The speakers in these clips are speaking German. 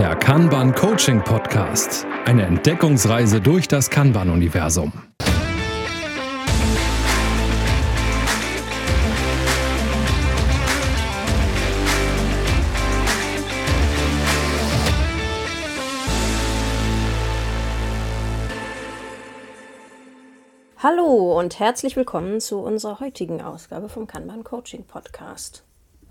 Der Kanban Coaching Podcast. Eine Entdeckungsreise durch das Kanban-Universum. Hallo und herzlich willkommen zu unserer heutigen Ausgabe vom Kanban Coaching Podcast.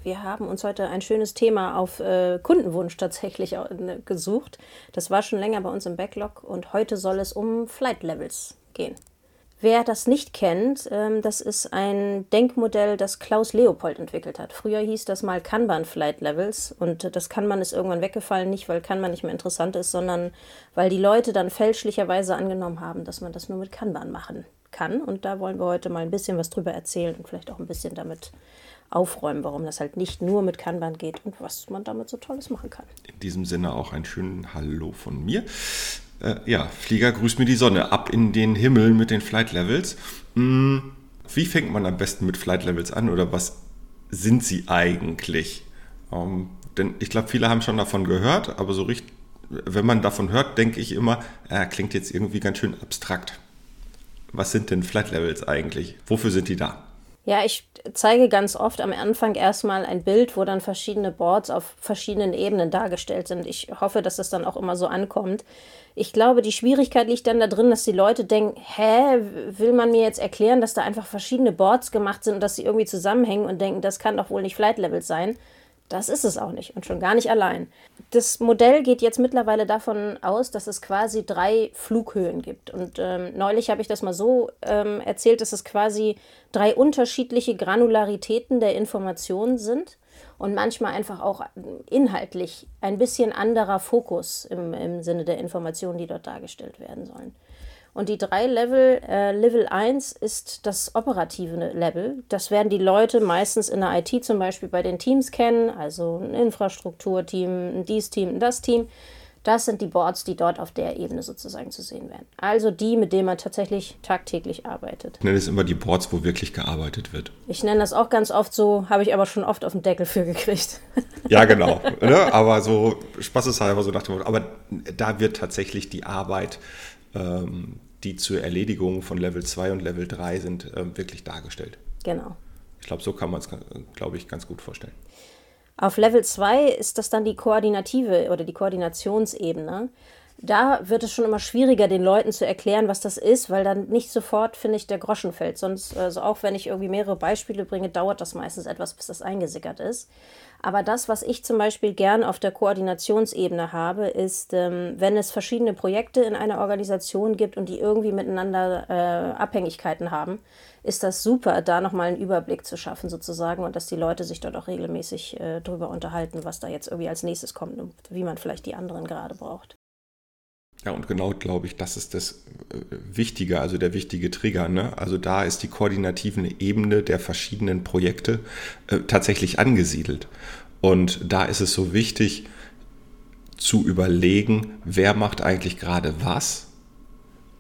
Wir haben uns heute ein schönes Thema auf äh, Kundenwunsch tatsächlich äh, gesucht. Das war schon länger bei uns im Backlog und heute soll es um Flight Levels gehen. Wer das nicht kennt, ähm, das ist ein Denkmodell, das Klaus Leopold entwickelt hat. Früher hieß das mal Kanban Flight Levels und das Kanban ist irgendwann weggefallen, nicht weil Kanban nicht mehr interessant ist, sondern weil die Leute dann fälschlicherweise angenommen haben, dass man das nur mit Kanban machen kann. Und da wollen wir heute mal ein bisschen was drüber erzählen und vielleicht auch ein bisschen damit aufräumen, warum das halt nicht nur mit Kanban geht und was man damit so Tolles machen kann. In diesem Sinne auch einen schönen Hallo von mir. Äh, ja, Flieger grüßt mir die Sonne ab in den Himmel mit den Flight Levels. Hm, wie fängt man am besten mit Flight Levels an oder was sind sie eigentlich? Ähm, denn ich glaube, viele haben schon davon gehört, aber so richtig, wenn man davon hört, denke ich immer, äh, klingt jetzt irgendwie ganz schön abstrakt. Was sind denn Flight Levels eigentlich? Wofür sind die da? Ja, ich zeige ganz oft am Anfang erstmal ein Bild, wo dann verschiedene Boards auf verschiedenen Ebenen dargestellt sind. Ich hoffe, dass das dann auch immer so ankommt. Ich glaube, die Schwierigkeit liegt dann da drin, dass die Leute denken, hä, will man mir jetzt erklären, dass da einfach verschiedene Boards gemacht sind und dass sie irgendwie zusammenhängen und denken, das kann doch wohl nicht Flight Levels sein. Das ist es auch nicht und schon gar nicht allein. Das Modell geht jetzt mittlerweile davon aus, dass es quasi drei Flughöhen gibt. Und ähm, neulich habe ich das mal so ähm, erzählt, dass es quasi drei unterschiedliche Granularitäten der Informationen sind und manchmal einfach auch inhaltlich ein bisschen anderer Fokus im, im Sinne der Informationen, die dort dargestellt werden sollen. Und die drei Level, äh, Level 1 ist das operative Level. Das werden die Leute meistens in der IT zum Beispiel bei den Teams kennen, also ein Infrastrukturteam, ein dies Team, ein das Team. Das sind die Boards, die dort auf der Ebene sozusagen zu sehen werden. Also die, mit denen man tatsächlich tagtäglich arbeitet. Ich nenne es immer die Boards, wo wirklich gearbeitet wird. Ich nenne das auch ganz oft so, habe ich aber schon oft auf den Deckel für gekriegt. Ja, genau. ne? Aber so spaßeshalber so nach dem Motto. Aber da wird tatsächlich die Arbeit ähm, die zur Erledigung von Level 2 und Level 3 sind, äh, wirklich dargestellt. Genau. Ich glaube, so kann man es, glaube ich, ganz gut vorstellen. Auf Level 2 ist das dann die koordinative oder die Koordinationsebene. Da wird es schon immer schwieriger, den Leuten zu erklären, was das ist, weil dann nicht sofort, finde ich, der Groschen fällt. Sonst, also auch wenn ich irgendwie mehrere Beispiele bringe, dauert das meistens etwas, bis das eingesickert ist. Aber das, was ich zum Beispiel gern auf der Koordinationsebene habe, ist, ähm, wenn es verschiedene Projekte in einer Organisation gibt und die irgendwie miteinander äh, Abhängigkeiten haben, ist das super, da nochmal einen Überblick zu schaffen sozusagen und dass die Leute sich dort auch regelmäßig äh, drüber unterhalten, was da jetzt irgendwie als nächstes kommt und wie man vielleicht die anderen gerade braucht. Ja, und genau, glaube ich, das ist das äh, Wichtige, also der wichtige Trigger. Ne? Also da ist die koordinativen Ebene der verschiedenen Projekte äh, tatsächlich angesiedelt. Und da ist es so wichtig zu überlegen, wer macht eigentlich gerade was,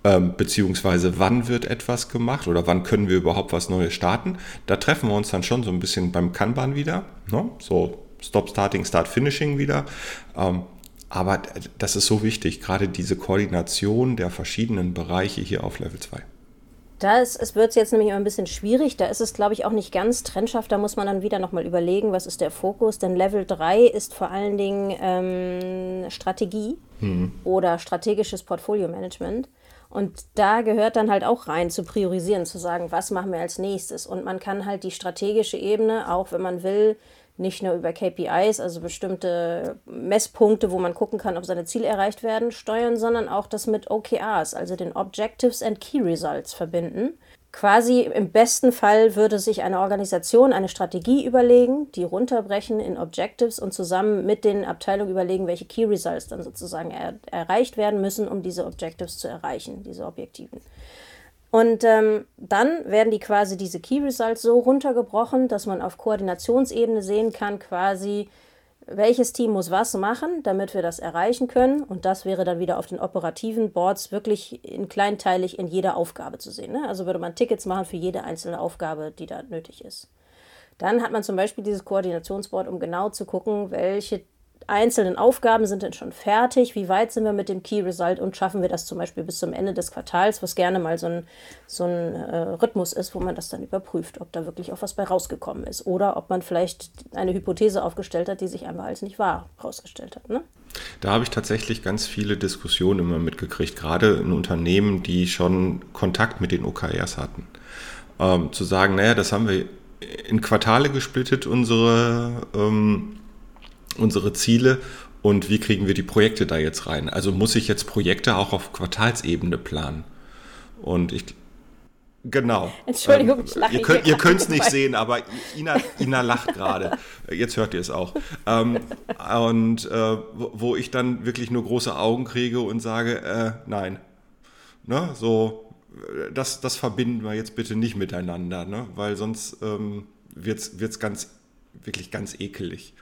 ähm, beziehungsweise wann wird etwas gemacht oder wann können wir überhaupt was Neues starten. Da treffen wir uns dann schon so ein bisschen beim Kanban wieder, ne? so Stop Starting, Start Finishing wieder. Ähm, aber das ist so wichtig, gerade diese Koordination der verschiedenen Bereiche hier auf Level 2. Da wird es jetzt nämlich immer ein bisschen schwierig. Da ist es, glaube ich, auch nicht ganz trennscharf. Da muss man dann wieder nochmal überlegen, was ist der Fokus. Denn Level 3 ist vor allen Dingen ähm, Strategie hm. oder strategisches Portfolio-Management. Und da gehört dann halt auch rein zu priorisieren, zu sagen, was machen wir als nächstes. Und man kann halt die strategische Ebene, auch wenn man will, nicht nur über KPIs, also bestimmte Messpunkte, wo man gucken kann, ob seine Ziele erreicht werden, steuern, sondern auch das mit OKRs, also den Objectives and Key Results verbinden. Quasi im besten Fall würde sich eine Organisation eine Strategie überlegen, die runterbrechen in Objectives und zusammen mit den Abteilungen überlegen, welche Key Results dann sozusagen er erreicht werden müssen, um diese Objectives zu erreichen, diese Objektiven. Und ähm, dann werden die quasi diese Key Results so runtergebrochen, dass man auf Koordinationsebene sehen kann, quasi, welches Team muss was machen, damit wir das erreichen können. Und das wäre dann wieder auf den operativen Boards wirklich in kleinteilig in jeder Aufgabe zu sehen. Ne? Also würde man Tickets machen für jede einzelne Aufgabe, die da nötig ist. Dann hat man zum Beispiel dieses Koordinationsboard, um genau zu gucken, welche einzelnen Aufgaben sind denn schon fertig? Wie weit sind wir mit dem Key Result und schaffen wir das zum Beispiel bis zum Ende des Quartals, was gerne mal so ein, so ein äh, Rhythmus ist, wo man das dann überprüft, ob da wirklich auch was bei rausgekommen ist oder ob man vielleicht eine Hypothese aufgestellt hat, die sich einfach als nicht wahr herausgestellt hat. Ne? Da habe ich tatsächlich ganz viele Diskussionen immer mitgekriegt, gerade in Unternehmen, die schon Kontakt mit den OKRs hatten. Ähm, zu sagen, naja, das haben wir in Quartale gesplittet, unsere, ähm, unsere Ziele und wie kriegen wir die Projekte da jetzt rein? Also muss ich jetzt Projekte auch auf Quartalsebene planen? Und ich, Genau. Entschuldigung, ich lache. Ihr ihr könnt es nicht sehen, aber Ina, Ina lacht gerade. Jetzt hört ihr es auch. Ähm, und äh, wo ich dann wirklich nur große Augen kriege und sage, äh, nein. Ne? So, das, das verbinden wir jetzt bitte nicht miteinander, ne? weil sonst ähm, wird es ganz, wirklich ganz ekelig.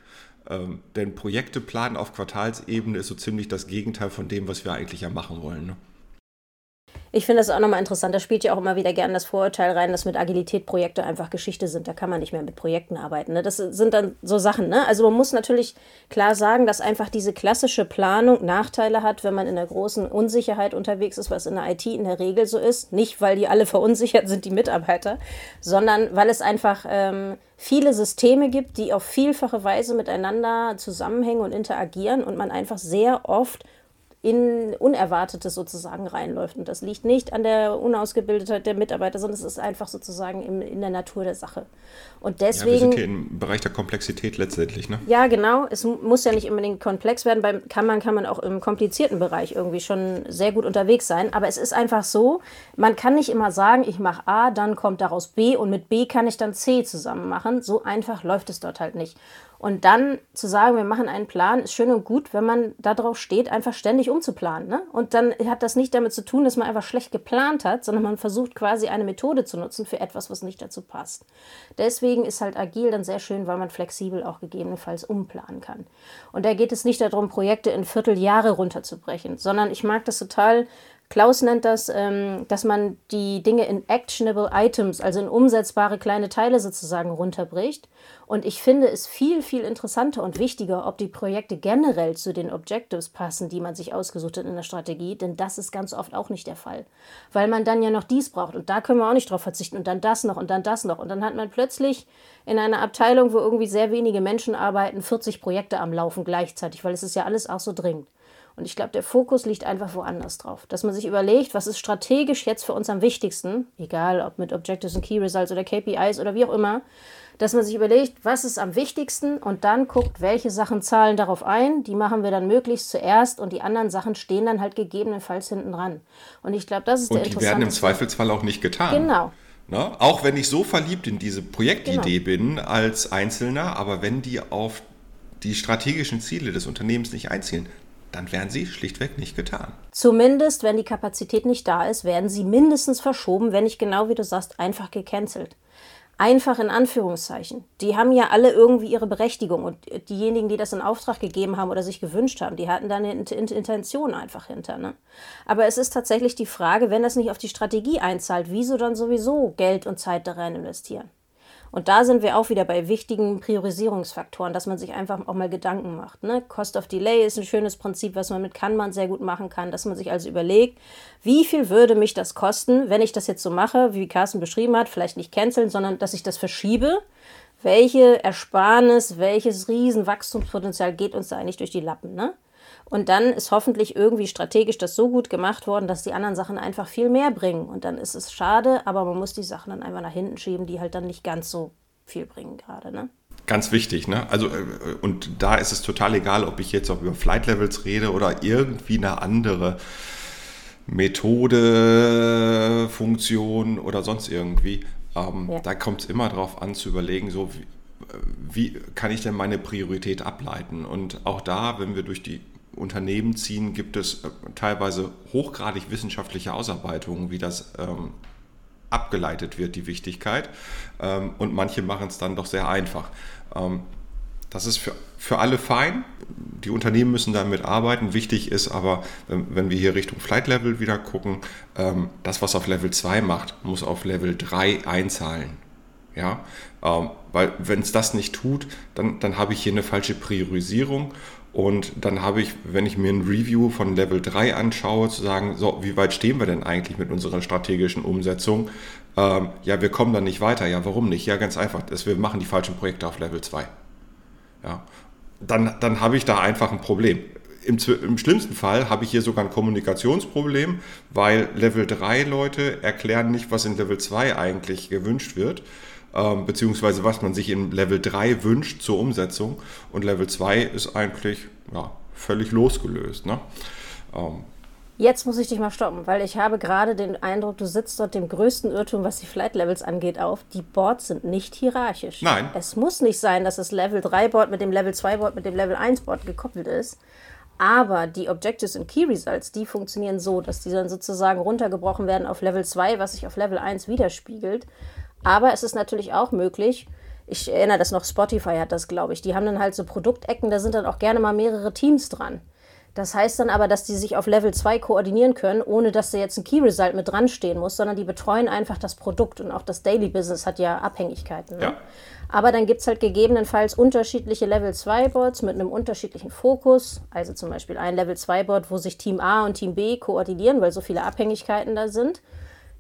Ähm, denn Projekte planen auf Quartalsebene ist so ziemlich das Gegenteil von dem, was wir eigentlich ja machen wollen. Ne? Ich finde das auch nochmal interessant. Da spielt ja auch immer wieder gerne das Vorurteil rein, dass mit Agilität Projekte einfach Geschichte sind. Da kann man nicht mehr mit Projekten arbeiten. Ne? Das sind dann so Sachen. Ne? Also man muss natürlich klar sagen, dass einfach diese klassische Planung Nachteile hat, wenn man in der großen Unsicherheit unterwegs ist, was in der IT in der Regel so ist. Nicht, weil die alle verunsichert sind, die Mitarbeiter, sondern weil es einfach ähm, viele Systeme gibt, die auf vielfache Weise miteinander zusammenhängen und interagieren und man einfach sehr oft in Unerwartetes sozusagen reinläuft. Und das liegt nicht an der Unausgebildetheit der Mitarbeiter, sondern es ist einfach sozusagen in, in der Natur der Sache. Und deswegen. Ja, wir sind hier im Bereich der Komplexität letztendlich, ne? Ja, genau. Es muss ja nicht unbedingt komplex werden. Beim kann man, kann man auch im komplizierten Bereich irgendwie schon sehr gut unterwegs sein. Aber es ist einfach so, man kann nicht immer sagen, ich mache A, dann kommt daraus B und mit B kann ich dann C zusammen machen. So einfach läuft es dort halt nicht. Und dann zu sagen, wir machen einen Plan, ist schön und gut, wenn man darauf steht, einfach ständig umzuplanen. Ne? Und dann hat das nicht damit zu tun, dass man einfach schlecht geplant hat, sondern man versucht quasi eine Methode zu nutzen für etwas, was nicht dazu passt. Deswegen ist halt agil dann sehr schön, weil man flexibel auch gegebenenfalls umplanen kann. Und da geht es nicht darum, Projekte in Vierteljahre runterzubrechen, sondern ich mag das total, Klaus nennt das, ähm, dass man die Dinge in actionable Items, also in umsetzbare kleine Teile sozusagen runterbricht. Und ich finde es viel, viel interessanter und wichtiger, ob die Projekte generell zu den Objectives passen, die man sich ausgesucht hat in der Strategie, denn das ist ganz oft auch nicht der Fall. Weil man dann ja noch dies braucht und da können wir auch nicht drauf verzichten und dann das noch und dann das noch. Und dann hat man plötzlich in einer Abteilung, wo irgendwie sehr wenige Menschen arbeiten, 40 Projekte am Laufen gleichzeitig, weil es ist ja alles auch so dringend. Und ich glaube, der Fokus liegt einfach woanders drauf. Dass man sich überlegt, was ist strategisch jetzt für uns am wichtigsten, egal ob mit Objectives und Key Results oder KPIs oder wie auch immer, dass man sich überlegt, was ist am wichtigsten und dann guckt, welche Sachen zahlen darauf ein. Die machen wir dann möglichst zuerst und die anderen Sachen stehen dann halt gegebenenfalls hinten dran. Und ich glaube, das ist und der interessante. Und die werden im Zweifelsfall auch nicht getan. Genau. Ne? Auch wenn ich so verliebt in diese Projektidee genau. bin als Einzelner, aber wenn die auf die strategischen Ziele des Unternehmens nicht einzielen, dann werden sie schlichtweg nicht getan. Zumindest, wenn die Kapazität nicht da ist, werden sie mindestens verschoben, wenn nicht genau wie du sagst, einfach gecancelt. Einfach in Anführungszeichen. Die haben ja alle irgendwie ihre Berechtigung und diejenigen, die das in Auftrag gegeben haben oder sich gewünscht haben, die hatten da eine Intention einfach hinter. Ne? Aber es ist tatsächlich die Frage, wenn das nicht auf die Strategie einzahlt, wieso dann sowieso Geld und Zeit da rein investieren? Und da sind wir auch wieder bei wichtigen Priorisierungsfaktoren, dass man sich einfach auch mal Gedanken macht. Ne? Cost of Delay ist ein schönes Prinzip, was man mit Kanban sehr gut machen kann, dass man sich also überlegt, wie viel würde mich das kosten, wenn ich das jetzt so mache, wie Carsten beschrieben hat, vielleicht nicht canceln, sondern dass ich das verschiebe. Welche Ersparnis, welches Riesenwachstumspotenzial geht uns da eigentlich durch die Lappen? Ne? Und dann ist hoffentlich irgendwie strategisch das so gut gemacht worden, dass die anderen Sachen einfach viel mehr bringen. Und dann ist es schade, aber man muss die Sachen dann einfach nach hinten schieben, die halt dann nicht ganz so viel bringen gerade. Ne? Ganz wichtig, ne? Also, äh, und da ist es total egal, ob ich jetzt auch über Flight Levels rede oder irgendwie eine andere Methode, Funktion oder sonst irgendwie. Ähm, ja. Da kommt es immer darauf an zu überlegen, so wie, wie kann ich denn meine Priorität ableiten? Und auch da, wenn wir durch die Unternehmen ziehen, gibt es äh, teilweise hochgradig wissenschaftliche Ausarbeitungen, wie das ähm, abgeleitet wird, die Wichtigkeit. Ähm, und manche machen es dann doch sehr einfach. Ähm, das ist für, für alle fein. Die Unternehmen müssen damit arbeiten. Wichtig ist aber, wenn, wir hier Richtung Flight Level wieder gucken, ähm, das, was auf Level 2 macht, muss auf Level 3 einzahlen. Ja? Ähm, weil wenn es das nicht tut, dann, dann habe ich hier eine falsche Priorisierung und dann habe ich, wenn ich mir ein Review von Level 3 anschaue, zu sagen, so, wie weit stehen wir denn eigentlich mit unserer strategischen Umsetzung? Ähm, ja, wir kommen dann nicht weiter. Ja, warum nicht? Ja, ganz einfach, dass wir machen die falschen Projekte auf Level 2. Ja, dann, dann habe ich da einfach ein Problem. Im, Im, schlimmsten Fall habe ich hier sogar ein Kommunikationsproblem, weil Level 3 Leute erklären nicht, was in Level 2 eigentlich gewünscht wird, ähm, beziehungsweise was man sich in Level 3 wünscht zur Umsetzung. Und Level 2 ist eigentlich ja, völlig losgelöst. Ne? Ähm, Jetzt muss ich dich mal stoppen, weil ich habe gerade den Eindruck, du sitzt dort dem größten Irrtum, was die Flight Levels angeht, auf. Die Boards sind nicht hierarchisch. Nein. Es muss nicht sein, dass das Level 3 Board mit dem Level 2 Board mit dem Level 1 Board gekoppelt ist. Aber die Objectives und Key Results, die funktionieren so, dass die dann sozusagen runtergebrochen werden auf Level 2, was sich auf Level 1 widerspiegelt. Aber es ist natürlich auch möglich, ich erinnere das noch, Spotify hat das, glaube ich. Die haben dann halt so Produktecken, da sind dann auch gerne mal mehrere Teams dran. Das heißt dann aber, dass die sich auf Level 2 koordinieren können, ohne dass da jetzt ein Key Result mit dran stehen muss, sondern die betreuen einfach das Produkt und auch das Daily Business hat ja Abhängigkeiten. Ne? Ja. Aber dann gibt es halt gegebenenfalls unterschiedliche Level 2 Boards mit einem unterschiedlichen Fokus. Also zum Beispiel ein Level 2 Board, wo sich Team A und Team B koordinieren, weil so viele Abhängigkeiten da sind.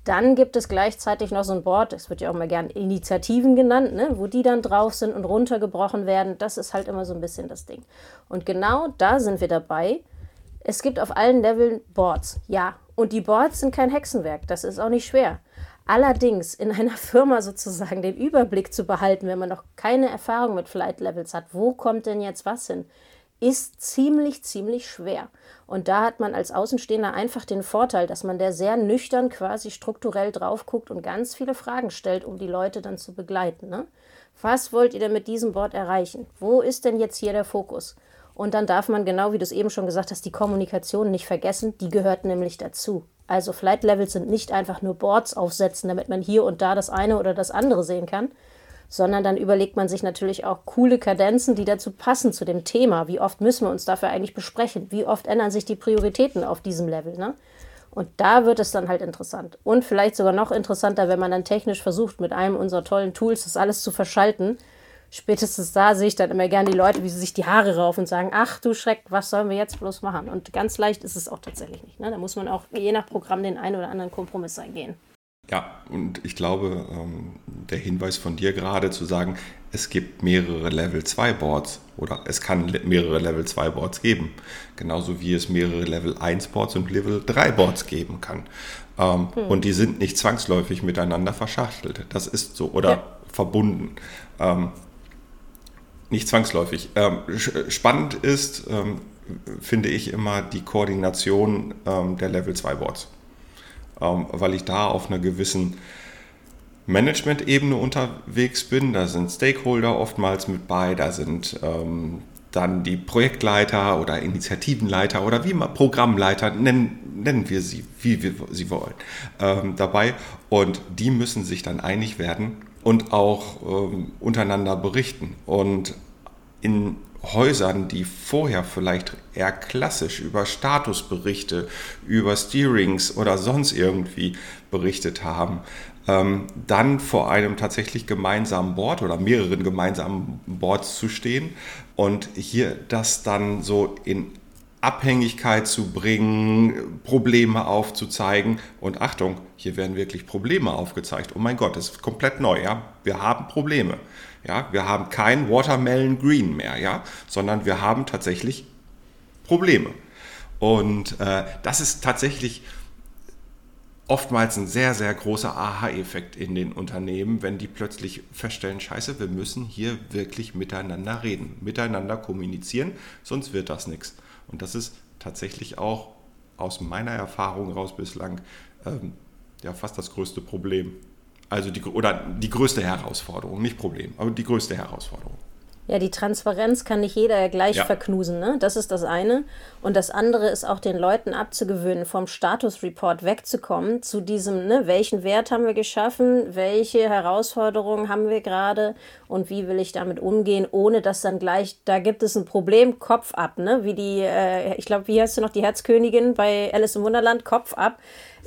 Dann gibt es gleichzeitig noch so ein Board, das wird ja auch mal gern Initiativen genannt, ne, wo die dann drauf sind und runtergebrochen werden. Das ist halt immer so ein bisschen das Ding. Und genau da sind wir dabei. Es gibt auf allen Leveln Boards, ja. Und die Boards sind kein Hexenwerk, das ist auch nicht schwer. Allerdings in einer Firma sozusagen den Überblick zu behalten, wenn man noch keine Erfahrung mit Flight Levels hat, wo kommt denn jetzt was hin? Ist ziemlich, ziemlich schwer. Und da hat man als Außenstehender einfach den Vorteil, dass man da sehr nüchtern quasi strukturell drauf guckt und ganz viele Fragen stellt, um die Leute dann zu begleiten. Ne? Was wollt ihr denn mit diesem Board erreichen? Wo ist denn jetzt hier der Fokus? Und dann darf man, genau wie du es eben schon gesagt hast, die Kommunikation nicht vergessen, die gehört nämlich dazu. Also Flight Levels sind nicht einfach nur Boards aufsetzen, damit man hier und da das eine oder das andere sehen kann, sondern dann überlegt man sich natürlich auch coole Kadenzen, die dazu passen zu dem Thema. Wie oft müssen wir uns dafür eigentlich besprechen? Wie oft ändern sich die Prioritäten auf diesem Level? Ne? Und da wird es dann halt interessant. Und vielleicht sogar noch interessanter, wenn man dann technisch versucht, mit einem unserer tollen Tools das alles zu verschalten. Spätestens da sehe ich dann immer gerne die Leute, wie sie sich die Haare raufen und sagen, ach du Schreck, was sollen wir jetzt bloß machen? Und ganz leicht ist es auch tatsächlich nicht. Ne? Da muss man auch je nach Programm den einen oder anderen Kompromiss eingehen. Ja, und ich glaube, ähm, der Hinweis von dir gerade zu sagen, es gibt mehrere Level 2 Boards oder es kann mehrere Level 2 Boards geben, genauso wie es mehrere Level 1 Boards und Level 3 Boards geben kann. Ähm, hm. Und die sind nicht zwangsläufig miteinander verschachtelt. Das ist so oder ja. verbunden. Ähm, nicht zwangsläufig. spannend ist, finde ich immer die Koordination der Level 2 Boards. Ähm, weil ich da auf einer gewissen Management-Ebene unterwegs bin. Da sind Stakeholder oftmals mit bei, da sind ähm, dann die Projektleiter oder Initiativenleiter oder wie immer Programmleiter, nennen, nennen wir sie, wie wir sie wollen, ähm, dabei. Und die müssen sich dann einig werden und auch ähm, untereinander berichten. Und in Häusern, die vorher vielleicht eher klassisch über Statusberichte, über Steerings oder sonst irgendwie berichtet haben, ähm, dann vor einem tatsächlich gemeinsamen Board oder mehreren gemeinsamen Boards zu stehen und hier das dann so in Abhängigkeit zu bringen, Probleme aufzuzeigen. Und Achtung, hier werden wirklich Probleme aufgezeigt. Oh mein Gott, das ist komplett neu. Ja? Wir haben Probleme. Ja? Wir haben kein Watermelon Green mehr, ja? sondern wir haben tatsächlich Probleme. Und äh, das ist tatsächlich oftmals ein sehr, sehr großer Aha-Effekt in den Unternehmen, wenn die plötzlich feststellen, scheiße, wir müssen hier wirklich miteinander reden, miteinander kommunizieren, sonst wird das nichts. Und das ist tatsächlich auch aus meiner Erfahrung raus bislang ähm, ja fast das größte Problem. Also die, oder die größte Herausforderung, nicht Problem, aber die größte Herausforderung. Ja, die Transparenz kann nicht jeder gleich ja. verknusen, ne? Das ist das eine. Und das andere ist auch den Leuten abzugewöhnen, vom Statusreport wegzukommen zu diesem, ne, welchen Wert haben wir geschaffen, welche Herausforderungen haben wir gerade und wie will ich damit umgehen, ohne dass dann gleich, da gibt es ein Problem, Kopf ab, ne? Wie die, äh, ich glaube, wie heißt du noch, die Herzkönigin bei Alice im Wunderland, Kopf ab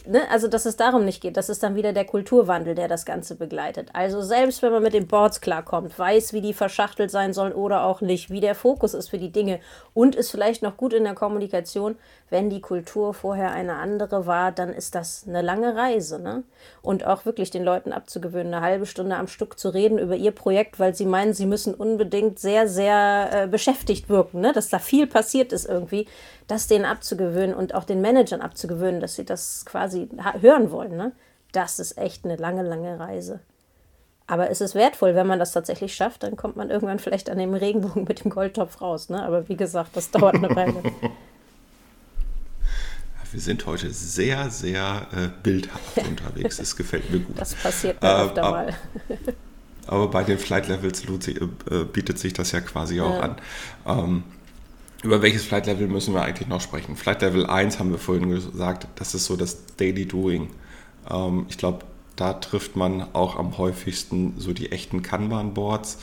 ne, also dass es darum nicht geht, das ist dann wieder der Kulturwandel, der das Ganze begleitet. Also selbst wenn man mit den Boards klarkommt, weiß, wie die verschachtelt sein sollen oder auch nicht, wie der Fokus ist für die Dinge und ist vielleicht noch gut in der Kommunikation, wenn die Kultur vorher eine andere war, dann ist das eine lange Reise. Ne? Und auch wirklich den Leuten abzugewöhnen, eine halbe Stunde am Stück zu reden über ihr Projekt, weil sie meinen, sie müssen unbedingt sehr, sehr äh, beschäftigt wirken, ne? dass da viel passiert ist irgendwie, das denen abzugewöhnen und auch den Managern abzugewöhnen, dass sie das quasi hören wollen. Ne? Das ist echt eine lange, lange Reise. Aber es ist wertvoll, wenn man das tatsächlich schafft, dann kommt man irgendwann vielleicht an dem Regenbogen mit dem Goldtopf raus. Ne? Aber wie gesagt, das dauert eine Weile. wir sind heute sehr, sehr äh, bildhaft unterwegs. Das gefällt mir gut. Das passiert mir äh, öfter ab, mal. aber bei den Flight Levels äh, bietet sich das ja quasi auch ja. an. Ähm, über welches Flight Level müssen wir eigentlich noch sprechen? Flight Level 1 haben wir vorhin gesagt, das ist so das Daily Doing. Ähm, ich glaube, da trifft man auch am häufigsten so die echten Kanban-Boards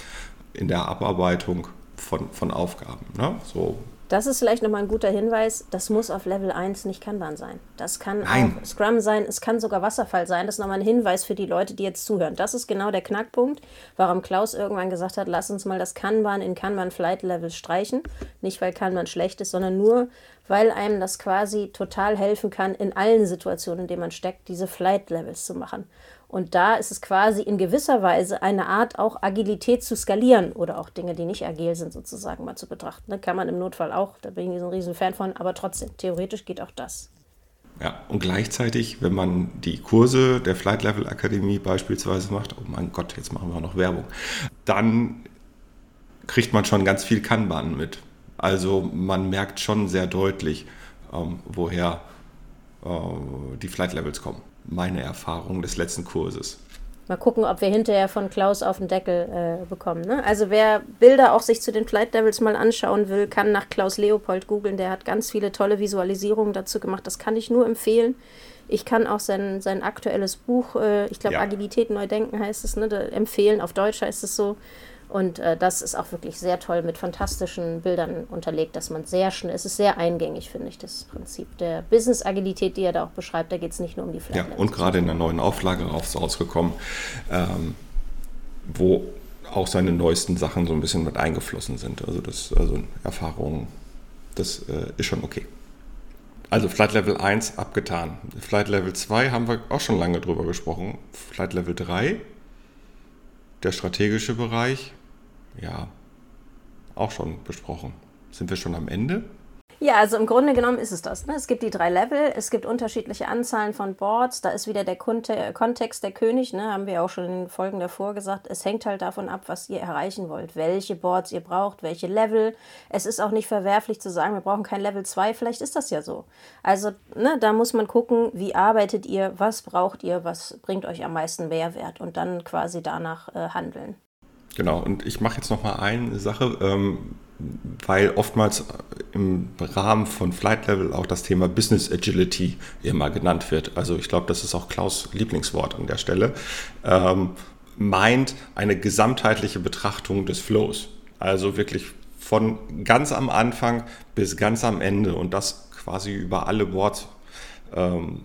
in der Abarbeitung von, von Aufgaben. Ne? So das ist vielleicht nochmal ein guter Hinweis. Das muss auf Level 1 nicht Kanban sein. Das kann Nein. auch Scrum sein. Es kann sogar Wasserfall sein. Das ist nochmal ein Hinweis für die Leute, die jetzt zuhören. Das ist genau der Knackpunkt, warum Klaus irgendwann gesagt hat, lass uns mal das Kanban in Kanban Flight Level streichen. Nicht, weil Kanban schlecht ist, sondern nur, weil einem das quasi total helfen kann, in allen Situationen, in denen man steckt, diese Flight Levels zu machen. Und da ist es quasi in gewisser Weise eine Art, auch Agilität zu skalieren oder auch Dinge, die nicht agil sind, sozusagen mal zu betrachten. Ne? Kann man im Notfall auch, da bin ich so ein riesen Fan von, aber trotzdem, theoretisch geht auch das. Ja, und gleichzeitig, wenn man die Kurse der Flight Level Akademie beispielsweise macht, oh mein Gott, jetzt machen wir auch noch Werbung, dann kriegt man schon ganz viel Kanban mit. Also man merkt schon sehr deutlich, ähm, woher äh, die Flight Levels kommen meine Erfahrung des letzten Kurses. Mal gucken, ob wir hinterher von Klaus auf den Deckel äh, bekommen. Ne? Also wer Bilder auch sich zu den Flight Devils mal anschauen will, kann nach Klaus Leopold googeln. Der hat ganz viele tolle Visualisierungen dazu gemacht. Das kann ich nur empfehlen. Ich kann auch sein, sein aktuelles Buch, äh, ich glaube ja. Agilität neu denken heißt es, ne, empfehlen. Auf Deutsch heißt es so. Und äh, das ist auch wirklich sehr toll mit fantastischen Bildern unterlegt, dass man sehr schnell, es ist sehr eingängig, finde ich, das Prinzip der Business-Agilität, die er da auch beschreibt. Da geht es nicht nur um die Flight Ja, und gerade in der neuen Auflage rausgekommen, ähm, wo auch seine neuesten Sachen so ein bisschen mit eingeflossen sind. Also, das, also Erfahrungen, das äh, ist schon okay. Also Flight Level 1 abgetan. Flight Level 2 haben wir auch schon lange drüber gesprochen. Flight Level 3, der strategische Bereich, ja, auch schon besprochen. Sind wir schon am Ende? Ja, also im Grunde genommen ist es das. Ne? Es gibt die drei Level, es gibt unterschiedliche Anzahlen von Boards, da ist wieder der Kontext der König, ne? haben wir auch schon in den Folgen davor gesagt. Es hängt halt davon ab, was ihr erreichen wollt, welche Boards ihr braucht, welche Level. Es ist auch nicht verwerflich zu sagen, wir brauchen kein Level 2, vielleicht ist das ja so. Also ne, da muss man gucken, wie arbeitet ihr, was braucht ihr, was bringt euch am meisten Mehrwert und dann quasi danach äh, handeln. Genau, und ich mache jetzt noch mal eine Sache. Ähm weil oftmals im Rahmen von Flight Level auch das Thema Business Agility immer genannt wird. Also ich glaube, das ist auch Klaus Lieblingswort an der Stelle. Ähm, meint eine gesamtheitliche Betrachtung des Flows. Also wirklich von ganz am Anfang bis ganz am Ende und das quasi über alle Boards ähm,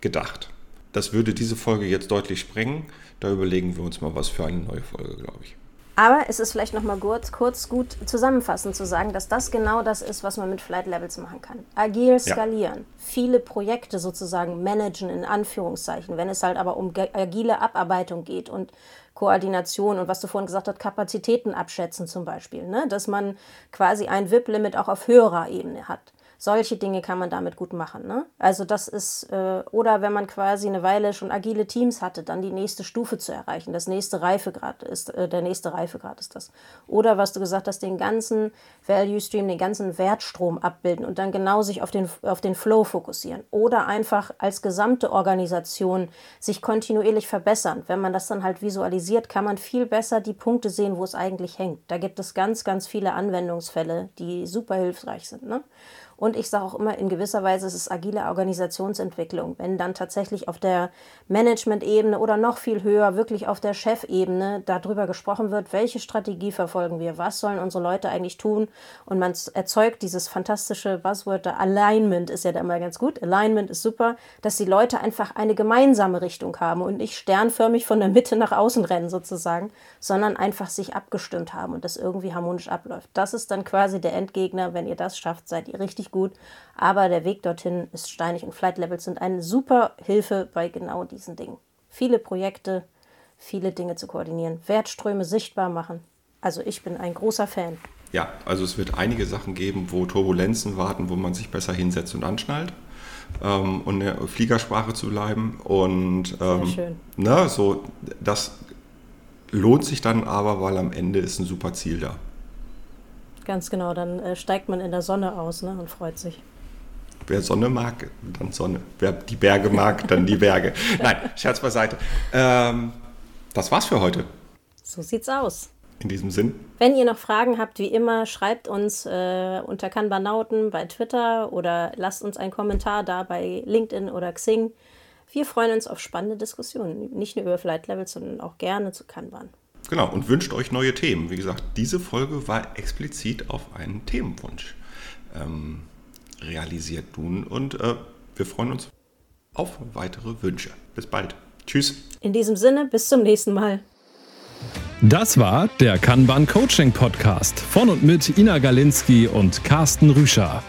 gedacht. Das würde diese Folge jetzt deutlich sprengen. Da überlegen wir uns mal was für eine neue Folge, glaube ich. Aber es ist vielleicht noch mal kurz, kurz gut zusammenfassend zu sagen, dass das genau das ist, was man mit Flight Levels machen kann. Agil skalieren, ja. viele Projekte sozusagen managen in Anführungszeichen, wenn es halt aber um agile Abarbeitung geht und Koordination und was du vorhin gesagt hast, Kapazitäten abschätzen zum Beispiel, ne? dass man quasi ein VIP-Limit auch auf höherer Ebene hat. Solche Dinge kann man damit gut machen. Ne? Also das ist, äh, oder wenn man quasi eine Weile schon agile Teams hatte, dann die nächste Stufe zu erreichen. Das nächste Reifegrad ist, äh, der nächste Reifegrad ist das. Oder was du gesagt hast, den ganzen Value Stream, den ganzen Wertstrom abbilden und dann genau sich auf den, auf den Flow fokussieren. Oder einfach als gesamte Organisation sich kontinuierlich verbessern. Wenn man das dann halt visualisiert, kann man viel besser die Punkte sehen, wo es eigentlich hängt. Da gibt es ganz, ganz viele Anwendungsfälle, die super hilfreich sind. Ne? Und ich sage auch immer, in gewisser Weise ist es agile Organisationsentwicklung. Wenn dann tatsächlich auf der Management-Ebene oder noch viel höher, wirklich auf der Chefebene darüber gesprochen wird, welche Strategie verfolgen wir, was sollen unsere Leute eigentlich tun. Und man erzeugt dieses fantastische Buzzword, Alignment ist ja da immer ganz gut. Alignment ist super, dass die Leute einfach eine gemeinsame Richtung haben und nicht sternförmig von der Mitte nach außen rennen sozusagen, sondern einfach sich abgestimmt haben und das irgendwie harmonisch abläuft. Das ist dann quasi der Endgegner. Wenn ihr das schafft, seid ihr richtig gut. Aber der Weg dorthin ist steinig und Flight Levels sind eine super Hilfe bei genau diesen Dingen. Viele Projekte, viele Dinge zu koordinieren, Wertströme sichtbar machen. Also ich bin ein großer Fan. Ja, also es wird einige Sachen geben, wo Turbulenzen warten, wo man sich besser hinsetzt und anschnallt. Ähm, und in der Fliegersprache zu bleiben. Und ähm, Sehr schön. Ne, so, das lohnt sich dann aber, weil am Ende ist ein super Ziel da. Ganz genau, dann äh, steigt man in der Sonne aus ne, und freut sich. Wer Sonne mag, dann Sonne. Wer die Berge mag, dann die Berge. Nein, Scherz beiseite. Ähm, das war's für heute. So sieht's aus. In diesem Sinn. Wenn ihr noch Fragen habt, wie immer, schreibt uns äh, unter Kanbanauten bei Twitter oder lasst uns einen Kommentar da bei LinkedIn oder Xing. Wir freuen uns auf spannende Diskussionen, nicht nur über Flight Levels, sondern auch gerne zu Kanban. Genau, und wünscht euch neue Themen. Wie gesagt, diese Folge war explizit auf einen Themenwunsch ähm, realisiert nun und äh, wir freuen uns auf weitere Wünsche. Bis bald. Tschüss. In diesem Sinne, bis zum nächsten Mal. Das war der Kanban Coaching Podcast von und mit Ina Galinski und Carsten Rüscher.